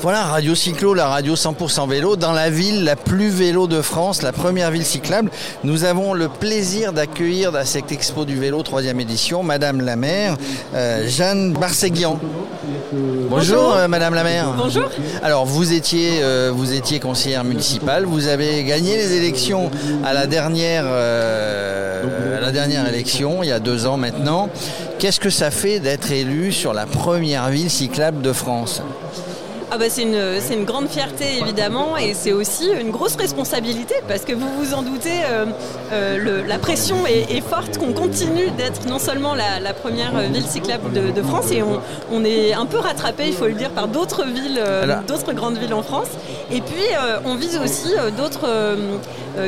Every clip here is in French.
Voilà, Radio Cyclo, la radio 100% vélo, dans la ville la plus vélo de France, la première ville cyclable. Nous avons le plaisir d'accueillir dans cette expo du vélo, troisième édition, Madame la maire, euh, Jeanne Barséguian. Bonjour, euh, Madame la maire. Bonjour. Alors, vous étiez, euh, vous étiez conseillère municipale, vous avez gagné les élections à la dernière, à la dernière élection, il y a deux ans maintenant. Qu'est-ce que ça fait d'être élu sur la première ville cyclable de France? Ah bah c'est une, une, grande fierté évidemment et c'est aussi une grosse responsabilité parce que vous vous en doutez, euh, euh, la pression est, forte qu'on continue d'être non seulement la, première ville cyclable de, France et on, est un peu rattrapé, il faut le dire, par d'autres villes, euh, d'autres grandes villes en France. Et puis on vise aussi d'autres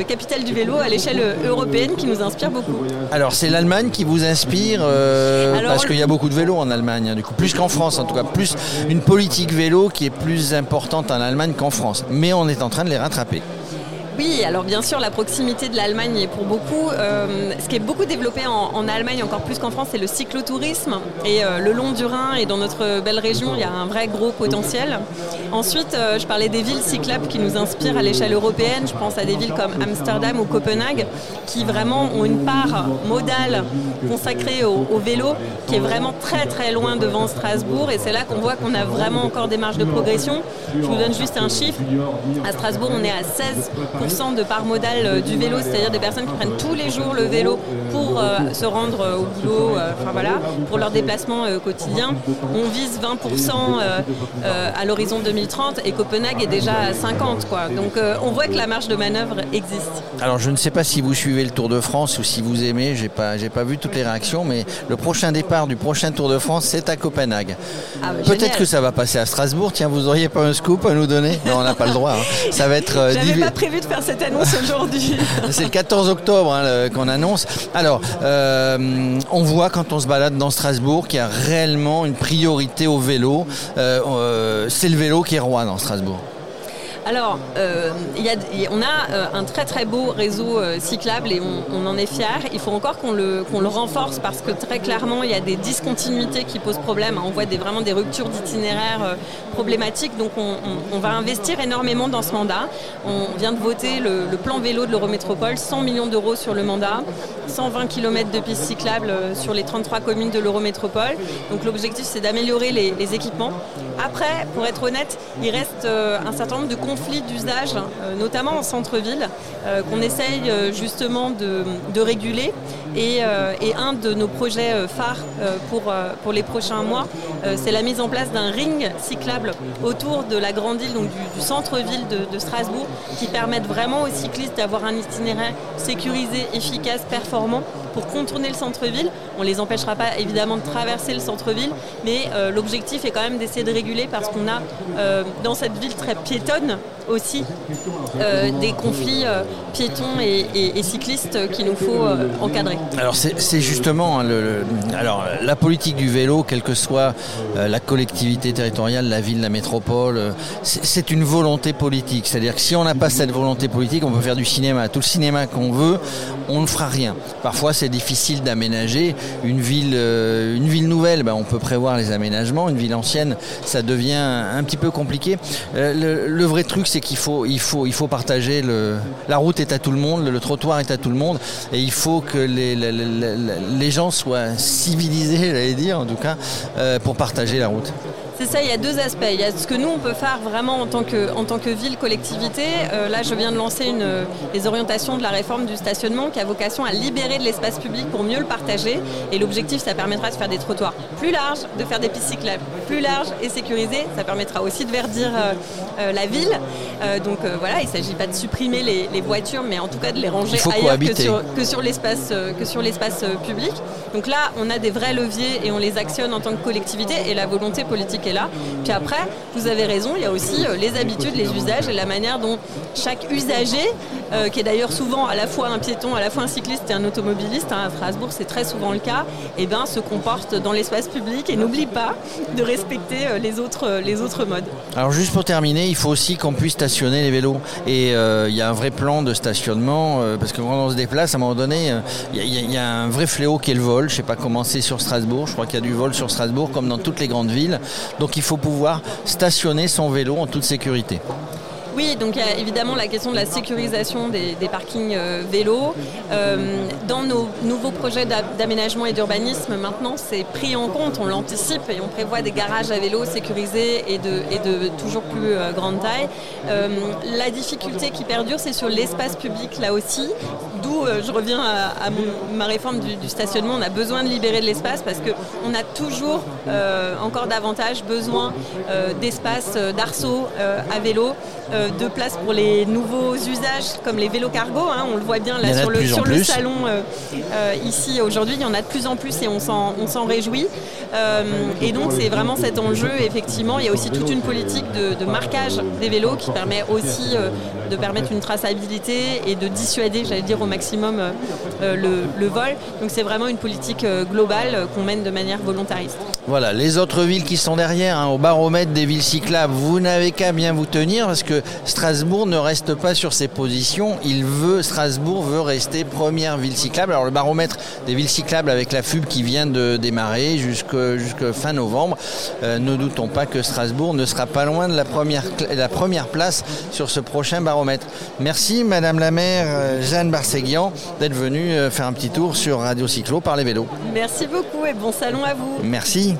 capitales du vélo à l'échelle européenne qui nous inspirent beaucoup. Alors c'est l'Allemagne qui vous inspire parce qu'il y a beaucoup de vélos en Allemagne, hein, du coup plus qu'en France en tout cas, plus une politique vélo qui est plus importante en Allemagne qu'en France. Mais on est en train de les rattraper. Oui, alors bien sûr, la proximité de l'Allemagne est pour beaucoup. Euh, ce qui est beaucoup développé en, Allemagne, encore plus qu'en France, c'est le cyclotourisme. Et euh, le long du Rhin et dans notre belle région, il y a un vrai gros potentiel. Ensuite, euh, je parlais des villes cyclables qui nous inspirent à l'échelle européenne. Je pense à des villes comme Amsterdam ou Copenhague, qui vraiment ont une part modale consacrée au, au vélo, qui est vraiment très très loin devant Strasbourg. Et c'est là qu'on voit qu'on a vraiment encore des marges de progression. Je vous donne juste un chiffre. À Strasbourg, on est à 16 de part modale euh, du vélo, c'est-à-dire des personnes qui prennent tous les jours le vélo pour euh, se rendre euh, au boulot, enfin voilà, pour leur déplacement quotidien. On vise 20% à l'horizon 2030 et Copenhague est déjà à 50 quoi. Donc on voit que la marge de manœuvre existe. Alors je ne sais pas si vous suivez le Tour de France ou si vous aimez, j'ai pas j'ai pas vu toutes les réactions, mais le prochain départ du prochain Tour de France c'est à Copenhague. Ah, bah, Peut-être que ça va passer à Strasbourg. Tiens, vous auriez pas un scoop à nous donner? Non, on n'a pas le droit. Hein. Ça va être. J'avais pas prévu de faire cette annonce aujourd'hui. C'est le 14 octobre hein, qu'on annonce. Alors, euh, on voit quand on se balade dans Strasbourg qu'il y a réellement une priorité au vélo. Euh, euh, c'est le vélo qui est roi dans Strasbourg. Alors, euh, on a euh, un très très beau réseau euh, cyclable et on, en est fiers. Il faut encore qu'on le, renforce parce que très clairement, il y a des discontinuités qui posent problème. On voit vraiment des ruptures d'itinéraire problématiques. Donc, on, va investir énormément dans ce mandat. On vient de voter le, plan vélo de l'Eurométropole, 100 millions d'euros sur le mandat, 120 km de pistes cyclables sur les 33 communes de l'Eurométropole. Donc, l'objectif, c'est d'améliorer les, les équipements. Après, pour être honnête, il reste un certain nombre de conflits d'usage, euh, notamment en centre-ville, euh, qu'on essaye euh, justement de, réguler. Et, un de nos projets phares pour, les prochains mois, c'est la mise en place d'un ring cyclable autour de la grande île, donc du, centre-ville de, Strasbourg, qui permette vraiment aux cyclistes d'avoir un itinéraire sécurisé, efficace, performant pour contourner le centre-ville. On les empêchera pas évidemment de traverser le centre-ville, mais l'objectif est quand même d'essayer de réguler parce qu'on a dans cette ville très piétonne aussi euh, des conflits euh, piétons et, cyclistes qu'il nous faut euh, encadrer. Alors c'est justement hein, le, alors, la politique du vélo, quelle que soit la collectivité territoriale, la ville, la métropole, c'est une volonté politique. C'est-à-dire que si on n'a pas cette volonté politique, on peut faire du cinéma, tout le cinéma qu'on veut, on ne fera rien. Parfois c'est difficile d'aménager une ville, ville nouvelle, ben, on peut prévoir les aménagements. Une ville ancienne, ça devient un petit peu compliqué. Le, le vrai truc, c'est qu'il faut, partager. La route est à tout le monde, le, trottoir est à tout le monde, et il faut que les, les, gens soient civilisés, j'allais dire, en tout cas, euh, pour partager la route. C'est ça, il y a deux aspects. Il y a ce que nous, on peut faire vraiment en tant que, en tant que ville, collectivité. Euh, là, je viens de lancer une, les orientations de la réforme du stationnement qui a vocation à libérer de l'espace public pour mieux le partager. Et l'objectif, ça permettra de faire des trottoirs plus larges, de faire des pistes cyclables plus larges et sécurisées. Ça permettra aussi de verdir euh, euh, la ville. donc voilà, il ne s'agit pas de supprimer les, voitures, mais en tout cas de les ranger ailleurs que sur, que sur l'espace public. Donc là, on a des vrais leviers et on les actionne en tant que collectivité. Et la volonté politique là. Puis après, vous avez raison, il y a aussi les habitudes, les usages et la manière dont chaque usager, qui est d'ailleurs souvent à la fois un piéton, à la fois un cycliste et un automobiliste, hein, à Strasbourg c'est très souvent le cas, et eh ben, se comporte dans l'espace public et n'oublie pas de respecter les autres, les autres modes. Alors juste pour terminer, il faut aussi qu'on puisse stationner les vélos. Et il y a un vrai plan de stationnement, parce que quand on se déplace, à un moment donné, il y, a un vrai fléau qui est le vol. Je ne sais pas comment c'est sur Strasbourg. Je crois qu'il y a du vol sur Strasbourg comme dans toutes les grandes villes. Donc il faut pouvoir stationner son vélo en toute sécurité. Oui, donc il y a évidemment la question de la sécurisation des, parkings euh, vélos. Euh, dans nos nouveaux projets d'aménagement et d'urbanisme, maintenant, c'est pris en compte, on l'anticipe et on prévoit des garages à vélos sécurisés et de, toujours plus euh, grande taille. la difficulté qui perdure, c'est sur l'espace public là aussi, je reviens à, ma réforme du, stationnement. On a besoin de libérer de l'espace parce qu'on a toujours encore davantage besoin d'espace, d'arceaux à vélo de place pour les nouveaux usages comme les vélos cargo. Hein. on le voit bien là sur, le, sur le, salon euh, euh, ici aujourd'hui. Il y en a de plus en plus et on s'en réjouit. Euh, et donc c'est vraiment cet enjeu. Effectivement, il y a aussi toute une politique de, marquage des vélos qui permet aussi de permettre une traçabilité et de dissuader, j'allais dire, au maximum le, vol. Donc c'est vraiment une politique globale qu'on mène de manière volontariste. Voilà, les autres villes qui sont derrière, hein, au baromètre des villes cyclables, vous n'avez qu'à bien vous tenir parce que Strasbourg ne reste pas sur ses positions. Il veut, Strasbourg veut rester première ville cyclable. Alors le baromètre des villes cyclables avec la FUB qui vient de démarrer jusqu'à fin novembre, euh, ne doutons pas que Strasbourg ne sera pas loin de la première, la première place sur ce prochain baromètre. Merci Madame la maire euh, Jeanne Barséguian d'être venue euh, faire un petit tour sur Radio Cyclo par les vélos. Merci beaucoup et bon salon à vous. Merci.